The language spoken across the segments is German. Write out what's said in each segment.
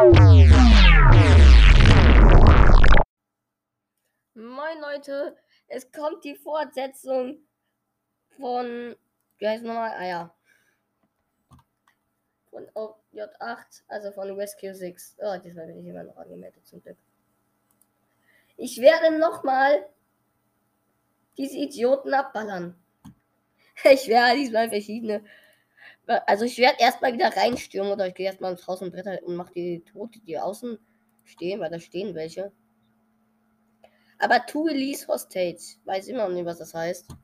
Moin Leute, es kommt die Fortsetzung von, wie heißt nochmal? Ah ja. Von J8, also von Rescue 6. Oh, diesmal bin ich immer noch angemeldet zum Glück. Ich werde nochmal diese Idioten abballern. Ich werde diesmal verschiedene. Also ich werde erstmal wieder reinstürmen oder ich gehe erstmal ins Haus und Bretter und mache die Tote, die außen stehen, weil da stehen welche. Aber to release hostage. Weiß immer noch nicht, was das heißt.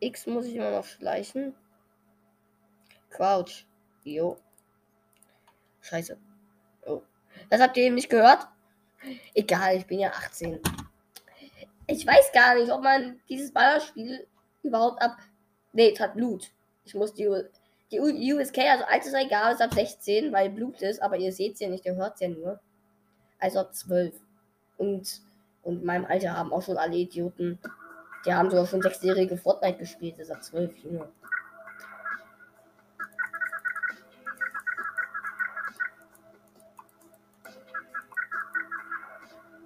X muss ich immer noch schleichen. Crouch. Jo. Scheiße. Oh. Das habt ihr eben nicht gehört? Egal, ich bin ja 18. Ich weiß gar nicht, ob man dieses Ballerspiel überhaupt ab. Nee, es hat Blut. Ich muss die, die USK, also Alterseingabe ist ab 16, weil Blut ist, aber ihr seht es ja nicht, ihr hört es ja nur. Also ab 12. Und, und in meinem Alter haben auch schon alle Idioten. Die haben sogar schon sechsjährige Fortnite gespielt, das ist ab 12, Junge.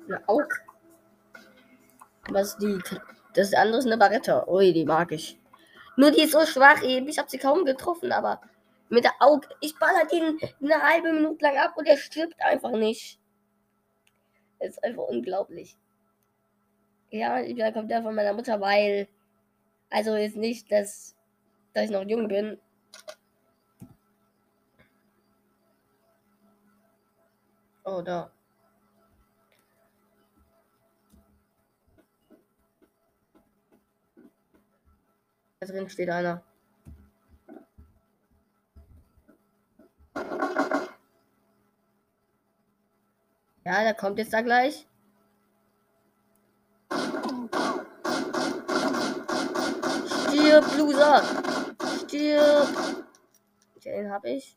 Eine Aug. Was die. Das andere ist eine Barretta. Ui, die mag ich. Nur die ist so schwach eben. Ich habe sie kaum getroffen, aber mit der Auge. Ich baller den eine halbe Minute lang ab und er stirbt einfach nicht. Das ist einfach unglaublich. Ja, ich kommt der von meiner Mutter, weil. Also ist nicht, dass, dass ich noch jung bin. Oh, da. Da drin steht einer. Ja, der kommt jetzt da gleich. Stirb, Loser! Stirb! Den hab ich.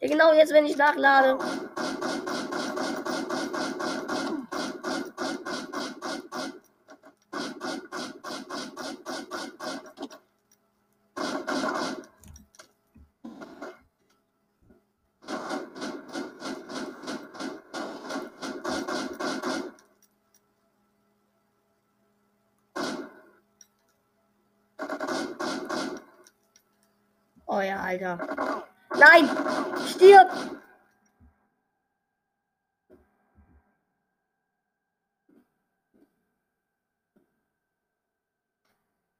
Ja, genau jetzt, wenn ich nachlade. Ja, Alter. Nein! Stirb!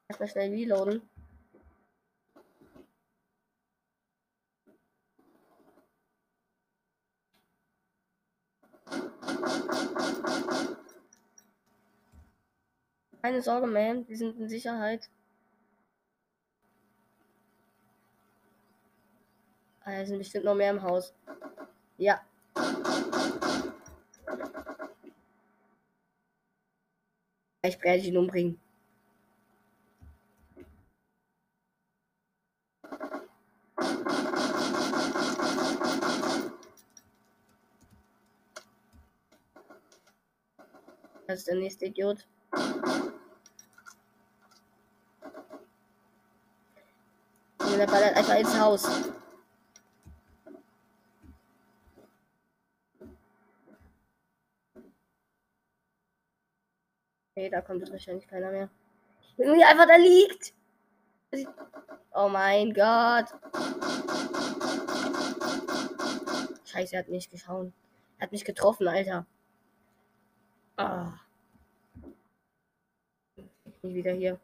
Erstmal schnell reloaden. Keine Sorge, man, wir sind in Sicherheit. Da sind bestimmt noch mehr im Haus. Ja. Ich werde ihn umbringen. Das ist der nächste Idiot. Und er ballert einfach ins Haus. Okay, da kommt jetzt wahrscheinlich keiner mehr. Irgendwie einfach da liegt. Oh mein Gott. Scheiße, er hat mich geschaut. Er hat mich getroffen, Alter. Ah. Nie wieder hier.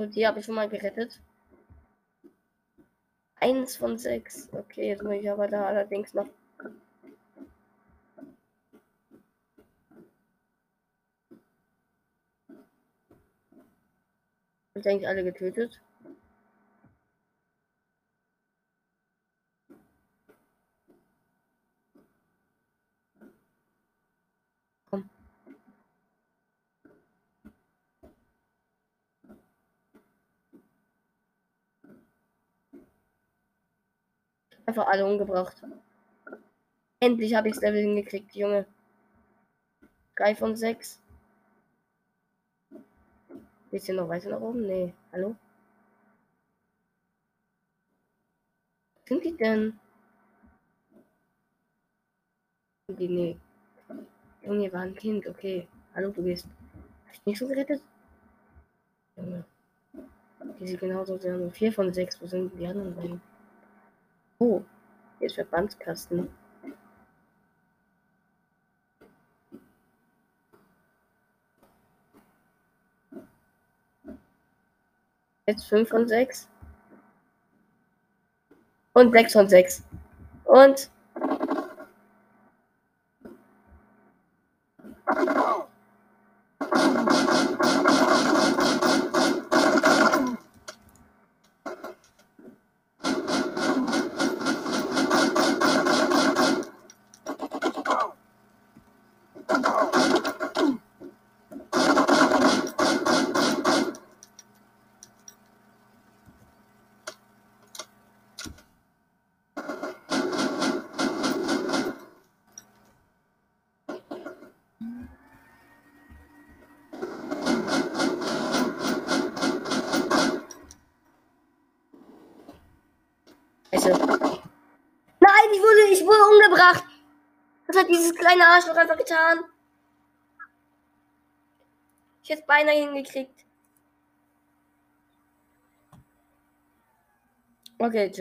Und die habe ich schon mal gerettet. Eins von sechs. Okay, jetzt muss ich aber da allerdings noch. Ich denke, alle getötet. Einfach alle umgebracht. Endlich habe ich das Level hingekriegt, Junge. 3 von 6. Geht's hier noch weiter nach oben? Nee. Hallo? Was sind die denn? Die, nee. Junge, war ein Kind, okay. Hallo, du gehst. Hast du nicht so gerettet? Junge. Die sind genauso nur 4 von 6. Wo sind die anderen beiden? Oh, hier ist Verbandskasten. Jetzt 5 von 6. Und 6 von 6. Und. Scheiße. Nein, ich wurde, ich wurde umgebracht. Was hat dieses kleine Arschloch einfach getan? Ich hätte es beinahe hingekriegt. Okay, tschüss.